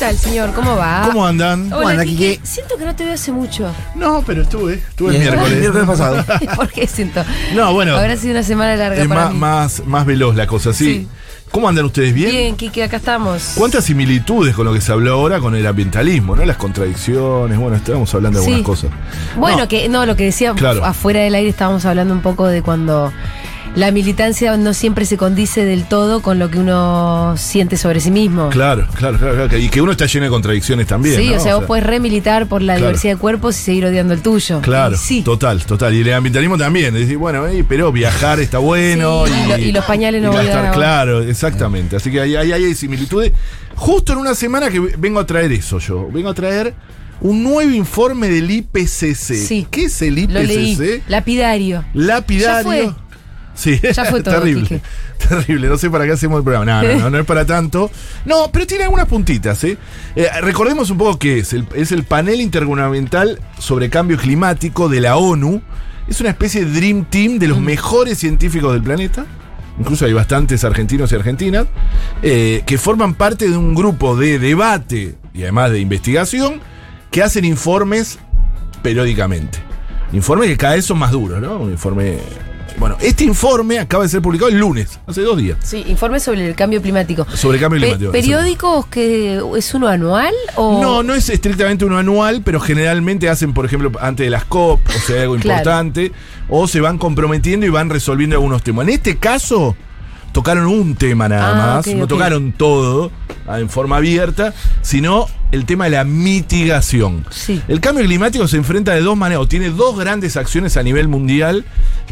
Tal, señor? ¿Cómo va? ¿Cómo andan? Hola, anda? Siento que no te veo hace mucho. No, pero estuve, estuve el miércoles. El miércoles pasado. ¿Por qué siento? No, bueno. Habrá sido una semana larga Es para más, mí. más, más veloz la cosa, sí. Sí. ¿Cómo andan ustedes? ¿Bien? Bien, Quique, acá estamos. ¿Cuántas similitudes con lo que se habló ahora con el ambientalismo, ¿no? Las contradicciones, bueno, estábamos hablando de Sí. algunas cosas. Bueno, No, que no, lo que decía Claro. afuera del aire estábamos hablando un poco de cuando la militancia no siempre se condice del todo con lo que uno siente sobre sí mismo. Claro, claro, claro, claro, Y que uno está lleno de contradicciones también. sí, ¿no? o sea, vos podés remilitar por la Claro. diversidad de cuerpos y seguir odiando el tuyo. Claro, sí. total, total. Y el ambientalismo también. Decir, bueno, eh, pero viajar está bueno. Sí, y lo- y los pañales no y voy a gastar- dar. Claro, exactamente. Así que ahí hay similitudes. Justo en una semana que vengo a traer eso yo. Vengo a traer un nuevo informe del IPCC. Sí. ¿Qué es el Lo leí. IPCC? Lapidario. Lapidario. Ya fue. Sí, Ya fue todo, terrible. Quique. Terrible, no sé para qué hacemos el programa. No, no, no, no es para tanto. No, pero tiene algunas puntitas, ¿eh? Eh, recordemos un poco qué es. El, es el panel intergubernamental sobre cambio climático de la ONU. Es una especie de Dream Team de los mejores científicos del planeta. Incluso hay bastantes argentinos y argentinas eh, que forman parte de un grupo de debate y además de investigación que hacen informes periódicamente. Informes que cada vez son más duros, ¿no? Un informe. Bueno, este informe acaba de ser publicado el lunes, hace dos días. Sí, informe sobre el cambio climático. Sobre el cambio Pe- climático. ¿Periódicos que es uno anual o No, no es estrictamente uno anual, pero generalmente hacen, por ejemplo, antes de las COP, o sea, algo Claro. importante, o se van comprometiendo y van resolviendo algunos temas. En este caso, tocaron un tema nada Ah, más, no tocaron todo ah, en forma abierta, sino el tema de la mitigación. Sí. El cambio climático se enfrenta de dos maneras, o tiene dos grandes acciones a nivel mundial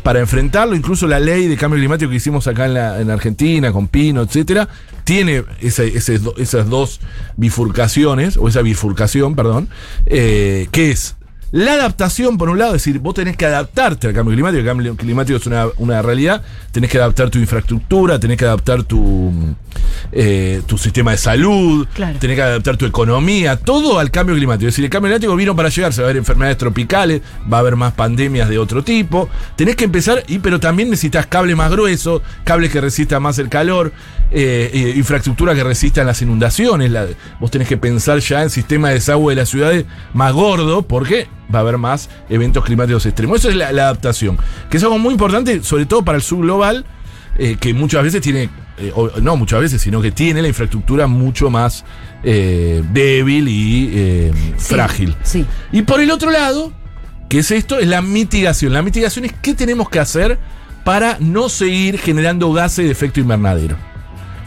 para enfrentarlo, incluso la ley de cambio climático que hicimos acá en, la, en Argentina, con Pino, etcétera, tiene ese- ese do- esas dos bifurcaciones, o esa bifurcación, perdón, eh, que es la adaptación, por un lado, es decir, vos tenés que adaptarte al cambio climático, el cambio climático es una, una realidad, tenés que adaptar tu infraestructura, tenés que adaptar tu, eh, tu sistema de salud, Claro. tenés que adaptar tu economía, todo al cambio climático. Es decir, el cambio climático vino para llegar, se va a haber enfermedades tropicales, va a haber más pandemias de otro tipo, tenés que empezar, y, pero también necesitas cable más grueso, cables que resistan más el calor, eh, eh, infraestructura que resistan las inundaciones, la- vos tenés que pensar ya en sistema de desagüe de las ciudades más gordo, porque va a haber más eventos climáticos extremos. Eso es la, la adaptación, que es algo muy importante, sobre todo para el sur global, eh, que muchas veces tiene, eh, o- no muchas veces, sino que tiene la infraestructura mucho más eh, débil y eh, Sí, frágil. Sí. Y por el otro lado, que es esto, es la mitigación. La mitigación es qué tenemos que hacer para no seguir generando gases de efecto invernadero.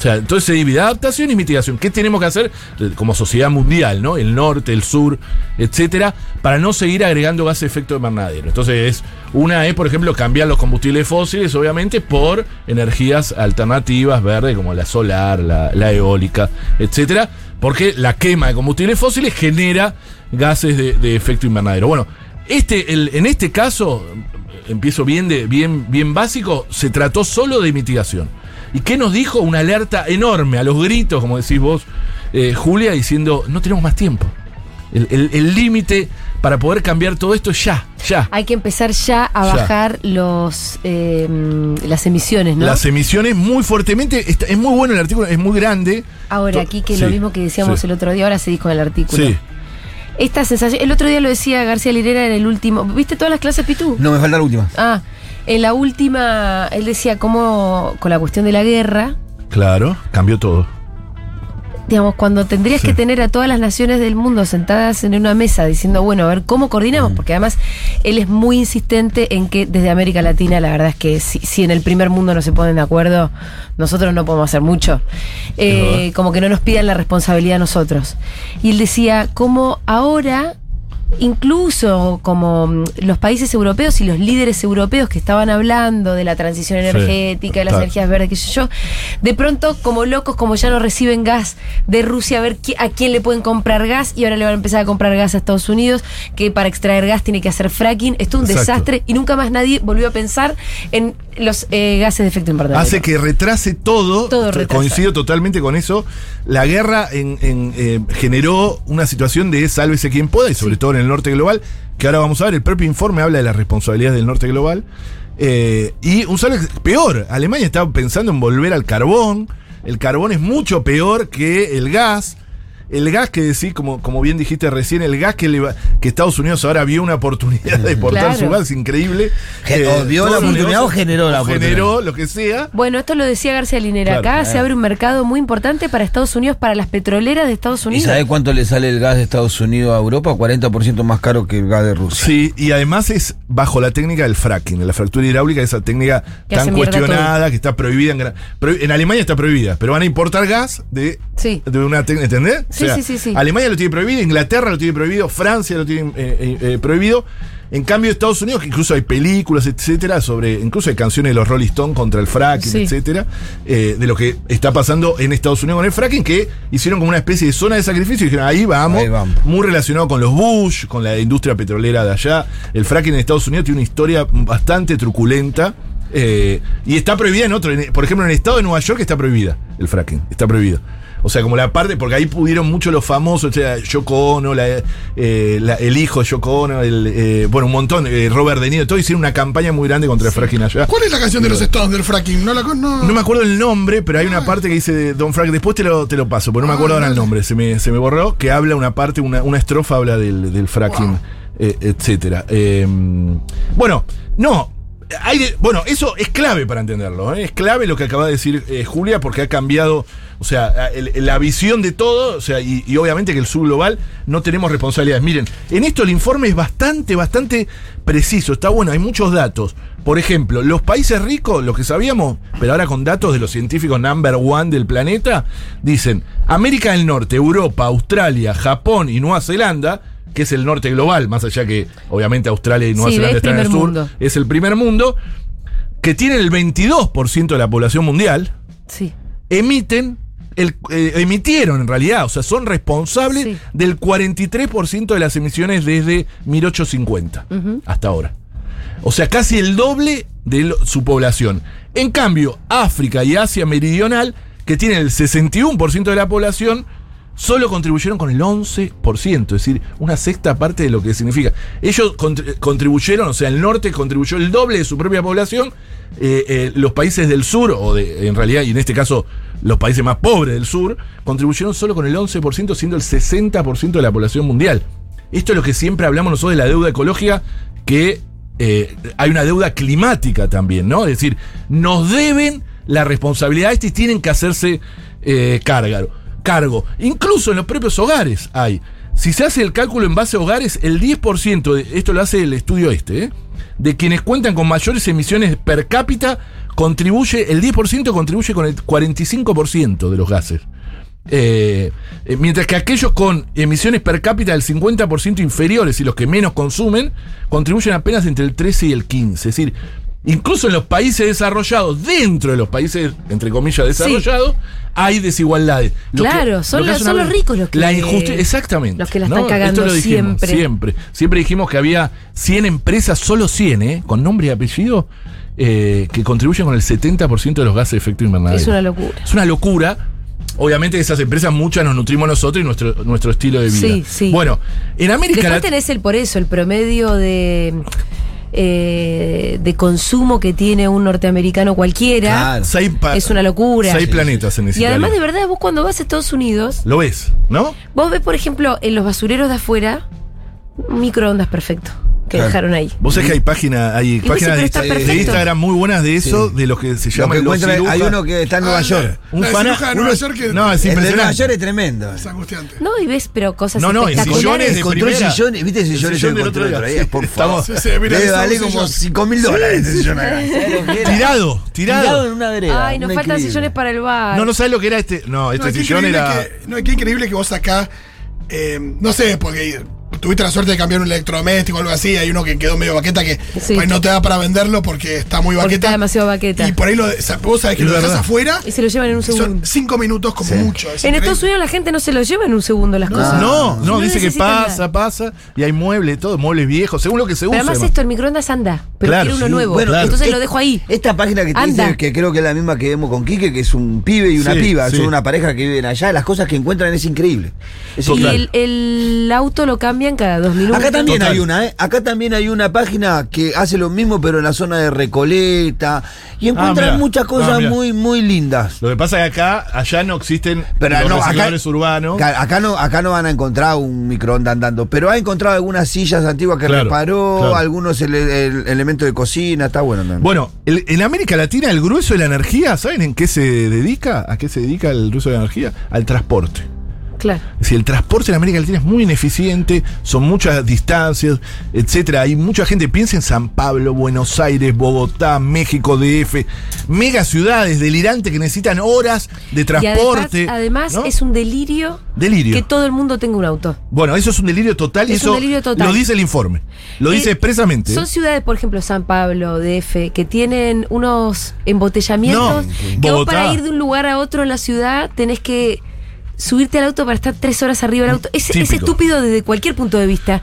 O sea, entonces se divide adaptación y mitigación. ¿Qué tenemos que hacer como sociedad mundial, ¿no? El norte, el sur, etcétera, para no seguir agregando gases de efecto invernadero? Entonces, es, una es, por ejemplo, cambiar los combustibles fósiles, obviamente, por energías alternativas, verdes, como la solar, la, eólica, etcétera, porque la quema de combustibles fósiles genera gases de, de efecto invernadero. Bueno, este, el- en este caso, empiezo bien, de, bien, bien básico, se trató solo de mitigación. ¿Y qué nos dijo? Una alerta enorme, a los gritos, como decís vos, eh, Julia, diciendo, no tenemos más tiempo. El- el el límite para poder cambiar todo esto es ya, ya. Hay que empezar ya a Ya. bajar los eh, las emisiones, ¿no? Las emisiones muy fuertemente, está- es muy bueno el artículo, es muy grande. Ahora, aquí que sí, lo mismo que decíamos sí. el otro día, ahora seguís con el artículo. Sí, Esta sensación, el otro día lo decía García Lirera en el último. ¿Viste todas las clases, Pitu? No, me falta la última. Ah, en la última, él decía cómo con la cuestión de la guerra, claro, cambió todo. digamos, cuando tendrías Sí. que tener a todas las naciones del mundo sentadas en una mesa diciendo, bueno, a ver cómo coordinamos, porque además él es muy insistente en que desde América Latina, la verdad es que si, si en el primer mundo no se ponen de acuerdo, nosotros no podemos hacer mucho. Eh, como que no nos pidan la responsabilidad a nosotros. Y él decía, como ahora incluso como mm, los países europeos y los líderes europeos que estaban hablando de la transición energética, de las energías verdes, qué sé yo, de pronto como locos, como ya no reciben gas de Rusia, a ver a quién le pueden comprar gas y ahora le van a empezar a comprar gas a Estados Unidos, que para extraer gas tiene que hacer fracking. Esto es un Exacto. desastre y nunca más nadie volvió a pensar en los eh, gases de efecto invernadero. Hace que retrase todo. Todo retrasa. Coincido totalmente con eso. La guerra en- en, eh, generó una situación de sálvese quien pueda, y sobre todo en el norte global, que ahora vamos a ver. El propio informe habla de las responsabilidades del norte global. Eh, y un salve peor. Alemania está pensando en volver al carbón. El carbón es mucho peor que el gas. El gas que decís, como, como bien dijiste recién, el gas que, le va- que Estados Unidos ahora vio una oportunidad de exportar Claro. su gas increíble. Ge- o vio la oportunidad o generó la oportunidad. Generó lo que sea. Bueno, esto lo decía García Linera. Claro. Acá se abre un mercado muy importante para Estados Unidos, para las petroleras de Estados ¿Y Unidos. sabe cuánto le sale el gas de Estados Unidos a Europa? 40% más caro que el gas de Rusia. Sí, y además es bajo la técnica del fracking, de la fractura hidráulica, esa técnica Que tan cuestionada, que está prohibida en, en Alemania está prohibida, pero van a importar gas de, Sí. de una técnica, ¿entendés? Sí, sí, sí, sí. Alemania lo tiene prohibido, Inglaterra lo tiene prohibido, Francia lo tiene eh, eh, eh, prohibido. En cambio, Estados Unidos, que incluso hay películas, etcétera, sobre, incluso hay canciones de los Rolling Stones contra el fracking, Sí. etcétera, eh, de lo que está pasando en Estados Unidos con el fracking, que hicieron como una especie de zona de sacrificio y dijeron, ahí vamos, Ahí vamos. muy relacionado con los Bush, con la industria petrolera de allá. El fracking en Estados Unidos tiene una historia bastante truculenta. eh, y está prohibida en otro, en- por ejemplo en el estado de Nueva York está prohibida el fracking, está prohibido. O sea, como la parte, porque ahí pudieron mucho los famosos, o sea, Yoko Ono, la, eh, la- el hijo de Yoko Ono, el, eh, bueno, un montón, eh, Robert De Niro, todos hicieron una campaña muy grande contra el fracking allá. ¿Cuál es la canción de los Stones del fracking? No la no. No me acuerdo el nombre, pero hay una parte que dice Don Frank. Después te lo, te lo paso, porque no me acuerdo ahora el nombre. Se me, se me borró. Que habla una parte, una, una estrofa habla del, del fracking, eh, etcétera. Eh, bueno, no. Bueno, eso es clave para entenderlo. ¿eh? Es clave lo que acaba de decir eh, Julia, porque ha cambiado, o sea, la visión de todo, o sea, y, y obviamente que el sur global no tenemos responsabilidades. Miren, en esto el informe es bastante, bastante preciso. Está bueno, hay muchos datos. Por ejemplo, los países ricos, lo que sabíamos, pero ahora con datos de los científicos number one del planeta, dicen América del Norte, Europa, Australia, Japón y Nueva Zelanda, que es el norte global, más allá que obviamente Australia y Nueva Sí, Zelanda es están en el sur, mundo. es el primer mundo, que tienen el 22% de la población mundial, Sí. emiten, el, eh, emitieron en realidad, o sea, son responsables Sí. del 43% de las emisiones desde 1850 hasta ahora. O sea, casi el doble de lo- su población. En cambio, África y Asia Meridional, que tienen el 61% de la población, solo contribuyeron con el 11%, es decir, una sexta parte de lo que significa. Ellos contri- contribuyeron, o sea, el norte contribuyó el doble de su propia población, eh, eh, los países del sur, o en realidad, y en este caso los países más pobres del sur, contribuyeron solo con el 11%, siendo el 60% de la población mundial. Esto es lo que siempre hablamos nosotros de la deuda ecológica, que eh, hay una deuda climática también, ¿no? Es decir, nos deben la responsabilidad esta y tienen que hacerse eh, carga- cargo. Incluso en los propios hogares hay. Si se hace el cálculo en base a hogares, el 10%, de, esto lo hace el estudio este, ¿eh? de quienes cuentan con mayores emisiones per cápita, contribuye, el 10% contribuye con el 45% de los gases. Eh, eh, mientras que aquellos con emisiones per cápita del 50% inferiores y los que menos consumen, contribuyen apenas entre el 13 y el 15. Es decir, incluso en los países desarrollados, dentro de los países, entre comillas, desarrollados, hay desigualdades. Lo Claro, que- son lo los- son ricos los que- La injusticia, exactamente. los que la están cagando Esto lo dijimos, siempre. siempre. Siempre dijimos que había 100 empresas, solo 100, ¿eh? con nombre y apellido, eh, que contribuyen con el 70% de los gases de efecto invernadero. Es una locura. Es una locura. Obviamente esas empresas muchas nos nutrimos nosotros y nuestro, nuestro estilo de vida. Sí, sí. Bueno, en América Latina... tenés el por eso, el promedio de, eh, de consumo que tiene un norteamericano cualquiera. Claro. Es una locura. Seis planetas se Y además, de verdad, vos cuando vas a Estados Unidos, Lo ves, ¿no? vos ves, por ejemplo, en los basureros de afuera, microondas perfecto que Claro. dejaron ahí. Vos sabés que hay página, hay páginas de, de. Instagram muy buenas de eso, Sí. de los que se Lo llaman que los hay uno que está en Nueva Ah, York. Un La fana- ciruja de uno- Nueva York que- No, es El de Nueva impresionante. York es tremendo. Es angustiante. No, y ves, pero cosas No, no, en espectaculares. sillones de primera. sillones, ¿viste ese El sillón del otro día. Por favor. Debe valer como sillón. 5 mil dólares ese sillón. Tirado, tirado. Tirado en una vereda. Ay, nos faltan sillones para el bar. No, no sabes lo que era este. No, este sillón era. que- no, qué increíble que vos acá, eh, no sé, porque tuviste la suerte de cambiar un electrodoméstico o algo así, hay uno que quedó medio baqueta que Sí. pues, no te da para venderlo porque está muy Porque baqueta. está demasiado baqueta. Y por ahí lo, vos sabés que lo dejas afuera Y se lo llevan en un y son segundo. cinco minutos como mucho. es En increíble. Estados Unidos la gente no se lo lleva en un segundo las cosas. No, no, No dice que pasa, nada. pasa, y hay muebles, todo, muebles viejos, según lo que se Pero usa. además además. esto, el microondas anda, pero Claro, quiere uno sí, nuevo. bueno, claro. Entonces es- lo dejo ahí. Esta página que te Anda. dice, que creo que es la misma que vemos con Quique, que es un pibe y una Sí, piba, sí. son una pareja que viven allá, las cosas que encuentran es increíble. Es Y el, el auto lo cambian cada dos minutos. Acá también Total. hay una, ¿eh? Acá también hay una página que hace lo mismo, pero en la zona de Recoleta. Y encuentran mirá. muchas Ah, cosas muy, muy lindas. Lo que pasa es que acá, allá no existen Pero los no, acá, urbanos. acá, no, acá no van a encontrar un microondas andando, pero ha encontrado algunas sillas antiguas que Claro, reparó, claro. algunos ele- el- elementos de cocina, está bueno. Bueno, el- en América Latina el grueso de la energía, ¿saben en qué se dedica? ¿A qué se dedica el grueso de la energía? Al transporte. Claro. Decir, el transporte en América Latina es muy ineficiente, son muchas distancias, etcétera. Hay mucha gente, piensa en San Pablo, Buenos Aires, Bogotá, México, DF, mega ciudades delirantes que necesitan horas de Y transporte. además, además ¿no? es un delirio, Delirio. que todo el mundo tenga un auto. Bueno, eso es un delirio total y Es un eso delirio total. lo dice el informe. Lo Eh, dice expresamente. Son ciudades, por ejemplo, San Pablo, DF, que tienen unos embotellamientos No, que vos para ir de un lugar a otro en la ciudad tenés que subirte al auto para estar tres horas arriba del auto. Es, estúpido desde cualquier punto de vista.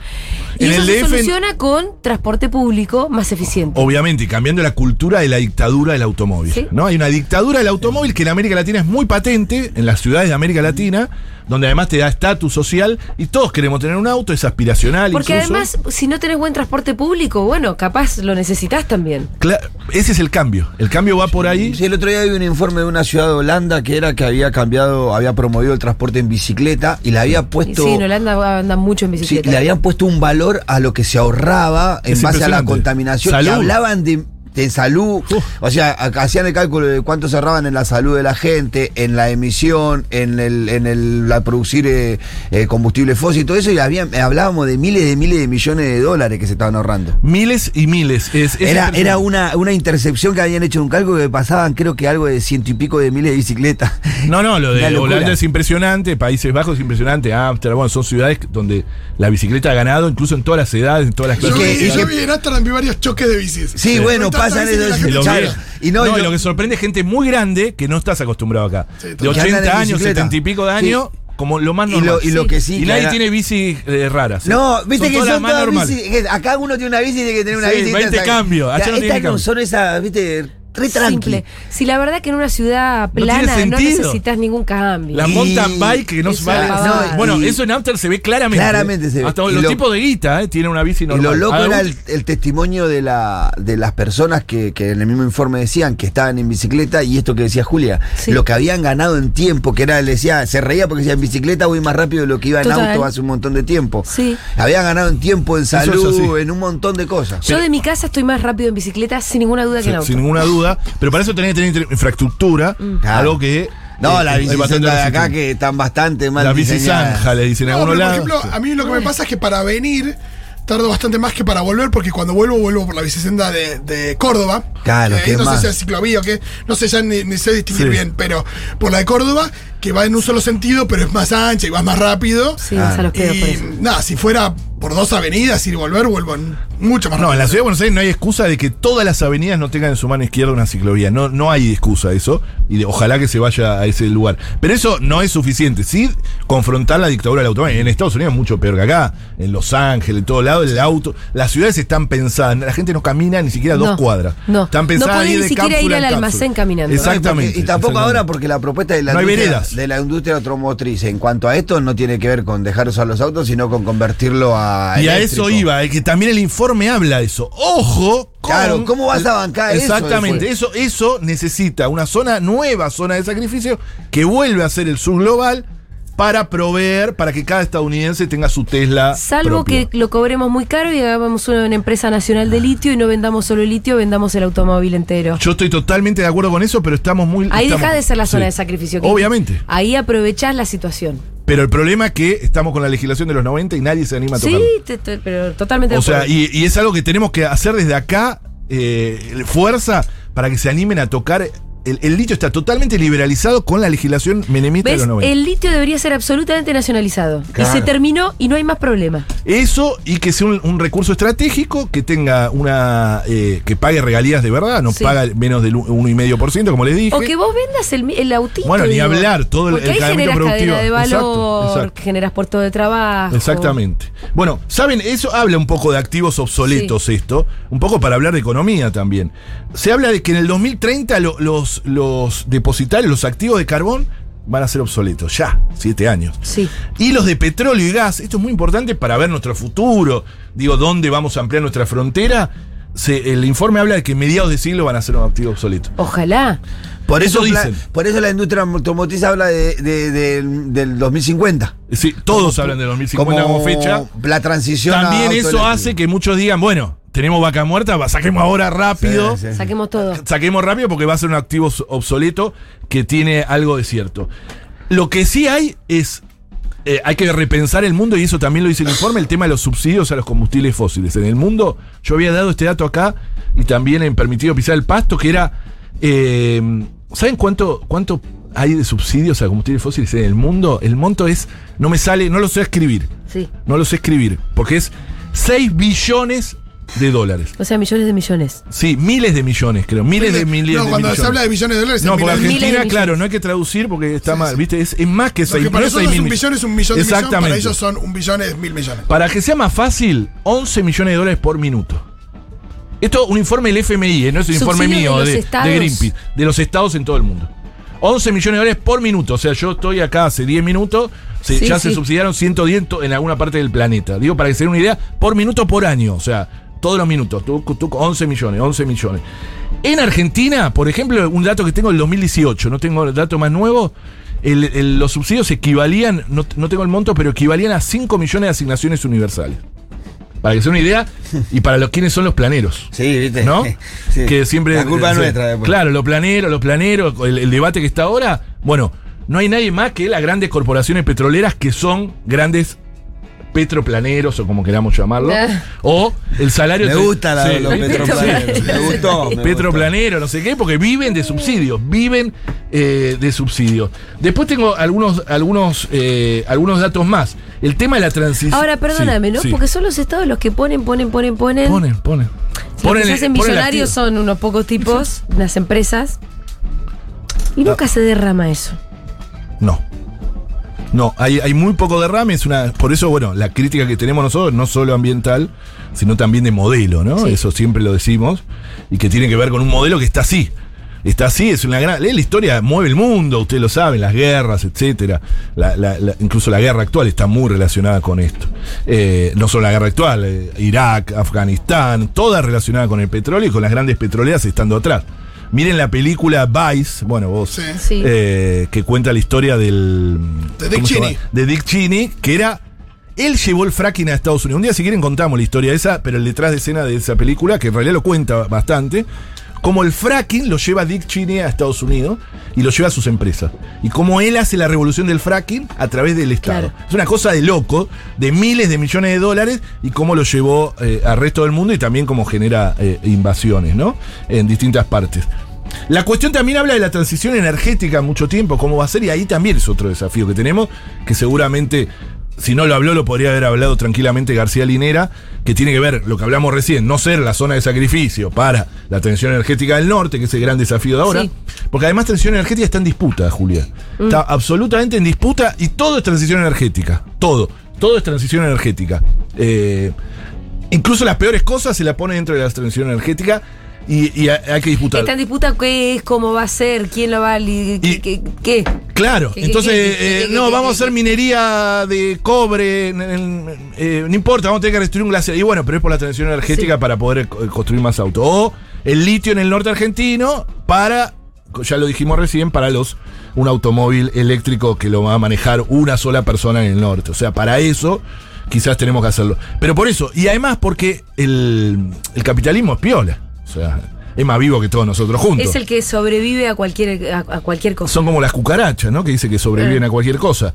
Y En eso se DF soluciona con transporte público más eficiente. Obviamente, y cambiando la cultura de la dictadura del automóvil. Sí. ¿no? Hay una dictadura del automóvil que en América Latina es muy patente, en las ciudades de América Latina, donde además te da estatus social y todos queremos tener un auto, es aspiracional. Porque incluso. además, si no tenés buen transporte público, bueno, capaz lo necesitas también. Cla- ese es el cambio. El cambio va por ahí. Sí, el otro día vi un informe de una ciudad de Holanda que era que había cambiado, había promovido el transporte en bicicleta y le había puesto. sí, en Holanda andan mucho en Sí, bicicleta. le habían puesto un valor a lo que se ahorraba en Es base a la contaminación. Y hablaban de, de salud. Uf. O sea, hacían el cálculo de cuánto se ahorraban en la salud de la gente, en la emisión, en el, en el la producir eh, eh, combustible fósil y todo eso. Y eh, hablábamos de miles de miles de millones de dólares que se estaban ahorrando. Miles y miles. Es, es Era, era una, una intercepción que habían hecho en un cálculo que pasaban, creo que algo de ciento y pico de miles de bicicletas. No, no, lo de. Holanda es impresionante, Países Bajos es impresionante, Ámsterdam, bueno, son ciudades donde la bicicleta ha ganado, incluso en todas las edades, en todas las Yo, clases. vi, y yo vi en Amsterdam vi varios choques de bicis. Sí, bueno, pasan bici que eso. la Y. Y no, No, y y lo- lo que sorprende es gente muy grande que no estás acostumbrado acá. Sí, de total. Que andan 80 en años, bicicleta. 70 y pico de años, como lo más Y normal. lo, y lo que sí. Y que nadie era- tiene bici eh, raras. No, viste Son que todas son todas bici. Acá uno tiene una bici y tiene que tener una Sí, bici. 20 esa- cambios, allá no Estas tiene no cambio. son esas, viste, re tranqui. Simple. Si la verdad que en una ciudad plana no, necesitas ningún cambio. La Y- mountain bike que no se vale. es No, bueno, y- eso en Amsterdam se ve claramente. Claramente se ve. Hasta Y los lo- tipos de guita eh, tienen una bici Y normal. lo loco Ah, era el, el testimonio de, la, de las personas que, que en el mismo informe decían que estaban en bicicleta y esto que decía Julia, Sí. lo que habían ganado en tiempo, que era, le decía, se reía porque decía en bicicleta voy más rápido de lo que iba en Total. auto hace un montón de tiempo. Sí. Habían ganado en tiempo, en Eso salud, en un montón de cosas. Yo de mi casa estoy más rápido en bicicleta sin ninguna duda que en auto. sin ninguna duda. Pero para eso tenés que tener infraestructura, algo que. No, eh, la bicicleta de acá que están bastante mal La bici zanja, le dicen en No, algunos pero por ejemplo, a mí lo que me pasa es que para venir tardo bastante más que para volver, porque cuando vuelvo, vuelvo por la bicicenda de, de Córdoba. Claro, que que no es sé si es ciclovía o qué, no sé, ya ni, ni sé distinguir Sí. bien, pero por la de Córdoba, que va en un solo sentido, pero es más ancha y vas más rápido. Sí, a los pedos por eso. Y nada, si fuera por dos avenidas ir y volver, vuelvo mucho más No, rápido. en la ciudad de Buenos Aires no hay excusa de que todas las avenidas no tengan en su mano izquierda una ciclovía. No, no hay excusa de eso. Y de- ojalá que se vaya a ese lugar. Pero eso no es suficiente. Sí, confrontar la dictadura del automóvil. En Estados Unidos es mucho peor que acá. En Los Ángeles, en todo lado, el auto. Las ciudades están pensadas. La gente no camina ni siquiera dos No, cuadras. no. Están No pensadas podés ahí ni de siquiera cápsula ir al almacén caminando. Exactamente. Y tampoco exactamente. ahora porque la propuesta de la, No industria, de la industria automotriz en cuanto a esto no tiene que ver con dejar usar los autos, sino con convertirlo a. Y a eso iba, eh, que también el informe habla de eso. Ojo, con- Claro, ¿cómo vas a bancar eso Exactamente, eso, eso necesita una zona nueva, zona de sacrificio, que vuelve a ser el sur global para proveer, para que cada estadounidense tenga su Tesla. Salvo propio. que lo cobremos muy caro y hagamos una, una empresa nacional de litio y no vendamos solo el litio, vendamos el automóvil entero. Yo estoy totalmente de acuerdo con eso, pero estamos muy. Ahí estamos- deja de ser la zona sí. de sacrificio. que- Obviamente. Ahí aprovechás la situación. Pero el problema es que estamos con la legislación de los 90 y nadie se anima a Sí, tocarlo. te- te- pero totalmente O sea, y es algo que tenemos que hacer desde acá, eh, fuerza, para que se animen a tocar el, el litio está totalmente liberalizado con la legislación menemista de los 90. El litio debería ser absolutamente nacionalizado. Claro. Y se terminó y no hay más problema. Eso y que sea un, un recurso estratégico que tenga una. eh, que pague regalías de verdad, no Sí. paga menos del 1,5%, como les dije. O que vos vendas el, el autito. Bueno, ni digo. hablar, todo el- Porque el ahí cargamento generas productivo. cadena de valor, Exacto, exacto. generas puerto de trabajo. Exactamente. Bueno, saben, eso habla un poco de activos obsoletos esto, un poco para hablar de economía también. Se habla de que en el 2030 lo- los, los depositarios, los activos de carbón van a ser obsoletos, ya, siete años. Sí. Y los de petróleo y gas, esto es muy importante para ver nuestro futuro, digo, dónde vamos a ampliar nuestra frontera. Se- el informe habla de que en mediados de siglo van a ser un activo obsoleto. Ojalá. Por eso, dicen. por eso la industria automotriz habla de, de- del- del 2050. Sí, todos hablan de 2050 como, fecha. La transición También eso hace que muchos digan, bueno, tenemos vaca muerta, saquemos ahora rápido. Sí, sí. Saquemos todo. Saquemos rápido porque va a ser un activo obs- obsoleto que tiene algo de cierto. Lo que sí hay es. eh, hay que repensar el mundo y eso también lo dice el informe, el tema de los subsidios a los combustibles fósiles. En el mundo, yo había dado este dato acá y también en Permitido Pisar el Pasto, que era. eh, ¿Saben cuánto, cuánto hay de subsidios a combustibles fósiles en el mundo? El monto es. No me sale, no lo sé escribir. Sí. No lo sé escribir. Porque es 6 billones de dólares. O sea, millones de millones. Sí, miles de millones, creo. Miles de miles no, de cuando millones. se habla de billones de dólares, No, es porque de- de Argentina, millones. claro, no hay que traducir porque está mal, ¿viste? Es, es más que Lo seis que para no es nosotros un mil billón es un millón de millón, Exactamente. para ellos son un billón es mil millones. Para que sea más fácil, 11 millones de dólares por minuto. Esto es un informe del FMI, ¿eh? no es un informe mío de los de, de estados. Greenpeace, de los estados en todo el mundo. 11 millones de dólares por minuto. O sea, yo estoy acá hace 10 minutos, se- Sí, ya se sí. subsidiaron 110 to- en alguna parte del planeta. Digo, para que se den una idea, por minuto por año. O sea, todos los minutos. Tú, 11 millones, 11 millones. En Argentina, por ejemplo, un dato que tengo del 2018, no tengo el dato más nuevo, el- el- los subsidios equivalían, no, no tengo el monto, pero equivalían a 5 millones de asignaciones universales. Para que se den una idea, y para los quiénes son los planeros. Sí, ¿viste? ¿No? Sí. Que siempre. La culpa sí. nuestra después. Claro, los planeros, los planeros, el, el debate que está ahora. Bueno, no hay nadie más que las grandes corporaciones petroleras que son grandes petroplaneros o como queramos llamarlo. Ah. o el salario. Me te- gusta la, sí. los petroplaneros. Me petroplaneros. gustó. me Petroplanero, no sé qué, porque viven de subsidios, viven eh, de subsidios. Después tengo algunos, algunos, eh, algunos datos más. El tema de la transición. Ahora, perdóname, Sí, ¿no? sí. Porque son los estados los que ponen, ponen, ponen, ponen. Ponen, ponen. Los que se hacen ponen millonarios son unos pocos tipos, unas empresas. Y nunca se derrama eso. No. No, hay, hay muy poco derrame, es una. Por eso, bueno, la crítica que tenemos nosotros, no solo ambiental, sino también de modelo, ¿no? Sí. Eso siempre lo decimos. Y que tiene que ver con un modelo que está así. Está así, es una gran. La historia mueve el mundo, ustedes lo saben, las guerras, etcétera. La- la- la- incluso la guerra actual está muy relacionada con esto. Eh, no solo la guerra actual, eh, Irak, Afganistán, toda relacionada con el petróleo y con las grandes petroleras estando atrás. Miren la película Vice, bueno, vos, Sí. Sí. eh, que cuenta la historia del. De Dick. Cheney. De Dick Cheney, que era. Él llevó el fracking a Estados Unidos. Un día, si quieren, contamos la historia esa, pero el detrás de escena de esa película, que en realidad lo cuenta bastante. Como el fracking lo lleva Dick Cheney a Estados Unidos y lo lleva a sus empresas. Y como él hace la revolución del fracking a través del Estado. Claro. Es una cosa de loco, de miles de millones de dólares y cómo lo llevó eh, al resto del mundo y también cómo genera eh, invasiones, ¿no? En distintas partes. La cuestión también habla de la transición energética mucho tiempo, cómo va a ser, y ahí también es otro desafío que tenemos, que seguramente, si no lo habló, lo podría haber hablado tranquilamente García Linera, que tiene que ver lo que hablamos recién, no ser la zona de sacrificio para la transición energética del norte, que es el gran desafío de ahora, Sí. porque además transición energética está en disputa, Julia. Está absolutamente en disputa y todo es transición energética, todo, todo es transición energética. Eh, incluso las peores cosas se la pone dentro de la transición energética. Y, y hay que disputar. Está en disputa qué es, cómo va a ser, quién lo va a... li- Y- qué, qué- qué. Claro, ¿Qué- qué- entonces, qué- qué- eh, qué- no, qué- vamos a qué- hacer qué- minería de cobre, en- en- eh, no importa, vamos a tener que destruir un glaciar. Y bueno, pero es por la transición energética Sí. para poder eh, construir más autos. O el litio en el norte argentino para, ya lo dijimos recién, para los un automóvil eléctrico que lo va a manejar una sola persona en el norte. O sea, para eso quizás tenemos que hacerlo. Pero por eso, y además porque el, el capitalismo es piola. O sea, es más vivo que todos nosotros juntos. Es el que sobrevive a cualquier, a, a cualquier cosa. Son como las cucarachas, ¿no? Que dice que sobreviven Eh. a cualquier cosa.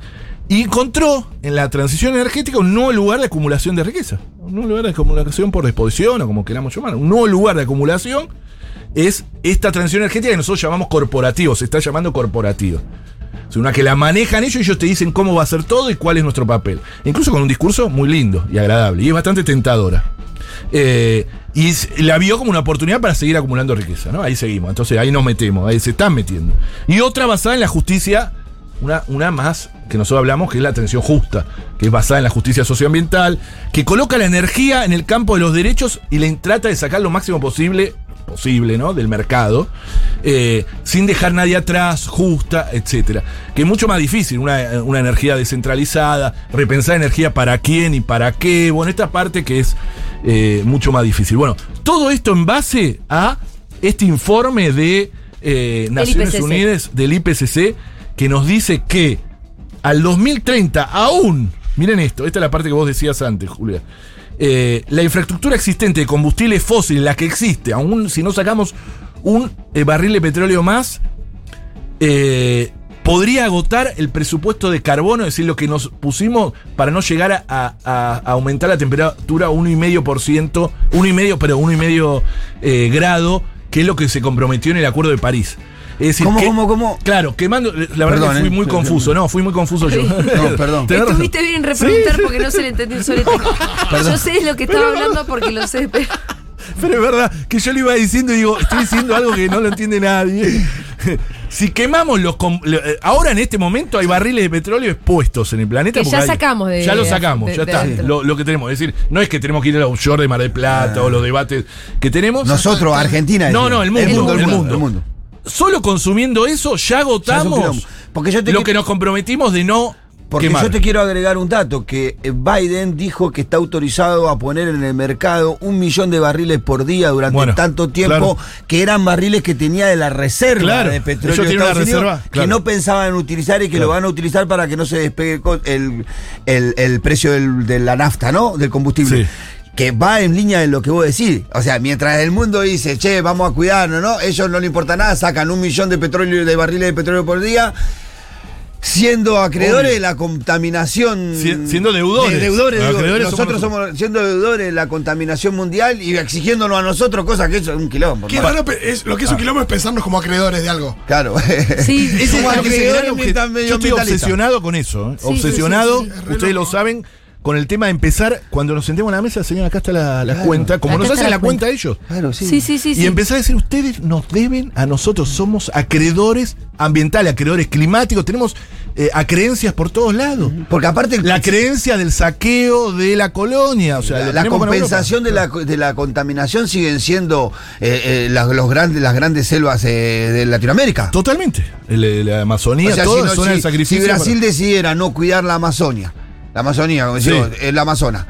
Y encontró en la transición energética un nuevo lugar de acumulación de riqueza. Un nuevo lugar de acumulación por disposición o como queramos llamar. Un nuevo lugar de acumulación es esta transición energética que nosotros llamamos corporativo, se está llamando corporativo. Una que la manejan ellos y ellos te dicen cómo va a ser todo y cuál es nuestro papel. Incluso con un discurso muy lindo y agradable. Y es bastante tentadora. Eh, y la vio como una oportunidad para seguir acumulando riqueza, ¿no? Ahí seguimos. Entonces ahí nos metemos, ahí se están metiendo. Y otra basada en la justicia, una, una más que nosotros hablamos, que es la atención justa, que es basada en la justicia socioambiental, que coloca la energía en el campo de los derechos y le trata de sacar lo máximo posible, posible, ¿no? Del mercado, eh, sin dejar nadie atrás, justa, etcétera. Que es mucho más difícil, una, una energía descentralizada, repensar energía para quién y para qué. Bueno, esta parte que es eh, mucho más difícil. Bueno, todo esto en base a este informe de eh, Naciones. Unidas, del IPCC, que nos dice que al 2030 aún, miren esto, esta es la parte que vos decías antes, Julia, eh, la infraestructura existente de combustibles fósiles, la que existe, aún si no sacamos un eh, barril de petróleo más, eh, podría agotar el presupuesto de carbono, es decir, lo que nos pusimos para no llegar a, a- a aumentar la temperatura 1,5%, 1,5, pero 1,5 eh, grado, que es lo que se comprometió en el Acuerdo de París. Es decir, ¿Cómo, que- cómo, cómo? Claro, quemando. La verdad Perdón, que fui eh. muy confuso, no, fui muy confuso yo. No, perdón. Estuviste bien en repreguntar porque no se le entendió un solete. Yo sé lo que estaba hablando porque lo sé, pero. Pero es verdad que yo le iba diciendo y digo, estoy diciendo algo que no lo entiende nadie. Si quemamos los. eh, Ahora en este momento hay barriles de petróleo expuestos en el planeta. Que ya hay- sacamos de- Ya lo sacamos, de- ya de está. Lo, lo que tenemos. Es decir, no es que tenemos que ir a offshore de Mar del Plata o los debates que tenemos. Nosotros, Argentina. No, no, el mundo, El mundo. el El mundo. mundo. el mundo. Solo consumiendo eso ya agotamos. Porque yo te lo que nos comprometimos de no. Porque quemar. yo te quiero agregar un dato, que eh, Biden dijo que está autorizado a poner en el mercado un millón de barriles por día durante Bueno, tanto tiempo, claro. que eran barriles que tenía de la reserva Claro, de petróleo de Estados Unidos, reserva, que no pensaban en utilizar y que lo van a utilizar para que no se despegue el, el- el precio del- de la nafta, ¿no? Del combustible. Sí. Que va en línea de lo que vos decís. O sea, mientras el mundo dice, che, vamos a cuidarnos, ¿no? Ellos no le importa nada, sacan un millón de petróleo, de barriles de petróleo por día siendo acreedores Obvio. de la contaminación. Si- siendo deudores. de deudores, acreedores nosotros somos somos, siendo deudores de la contaminación mundial y exigiéndonos a nosotros cosas que eso es un quilombo. Qué raro es, lo que es un quilombo es pensarnos como acreedores de algo. Claro. Sí, es se acreedores Yo estoy obsesionado con eso. ¿eh? Sí, obsesionado, sí, sí, sí, es re ustedes lo saben, con el tema de empezar, cuando nos sentemos en la mesa, señor, acá está la, la Claro. cuenta, como nos hacen la cuenta ellos. Claro, sí. Sí, sí, sí. Y sí. empezar a decir, ustedes nos deben a nosotros, somos acreedores ambientales, acreedores climáticos, tenemos eh, acreencias por todos lados. Porque aparte La creencia del saqueo de la colonia, o sea, la, compensación de la, de la contaminación siguen siendo eh, eh, las, los grandes, las grandes selvas eh, de Latinoamérica. Totalmente. El- la Amazonía, O sea, todo si, no- zona si- de sacrificio. si Brasil para- decidiera no cuidar la Amazonia, la Amazonía, como decimos, Sí. es la Amazona.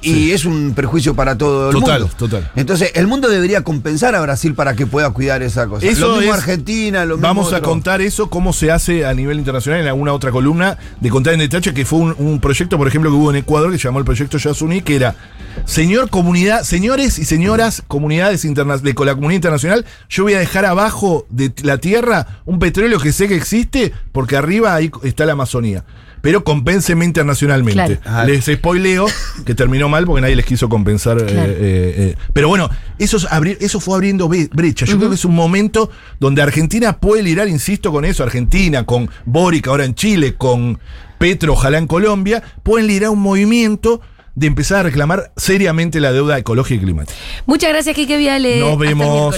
Y Sí. es un perjuicio para todo el Total, mundo. total. Entonces, el mundo debería compensar a Brasil para que pueda cuidar esa cosa. Eso lo mismo es- Argentina, lo mismo. Vamos a contar eso, cómo se hace a nivel internacional en alguna otra columna de contar en detalle, que fue un, un proyecto, por ejemplo, que hubo en Ecuador que se llamó el proyecto Yasuní, que era, señor comunidad, señores y señoras comunidades interna- de con la comunidad internacional, yo voy a dejar abajo de la tierra un petróleo que sé que existe, porque arriba ahí está la Amazonía. Pero compénsenme internacionalmente. Claro. Les spoileo que terminó mal porque nadie les quiso compensar. eh, Claro. eh, eh. Pero bueno, eso, es abrir, eso fue abriendo brecha. Yo creo que es un momento donde Argentina puede liderar, insisto con eso, Argentina, con Boric ahora en Chile, con Petro, ojalá en Colombia, pueden liderar un movimiento de empezar a reclamar seriamente la deuda ecológica y climática. Muchas gracias, Kike Viale. Nos vemos.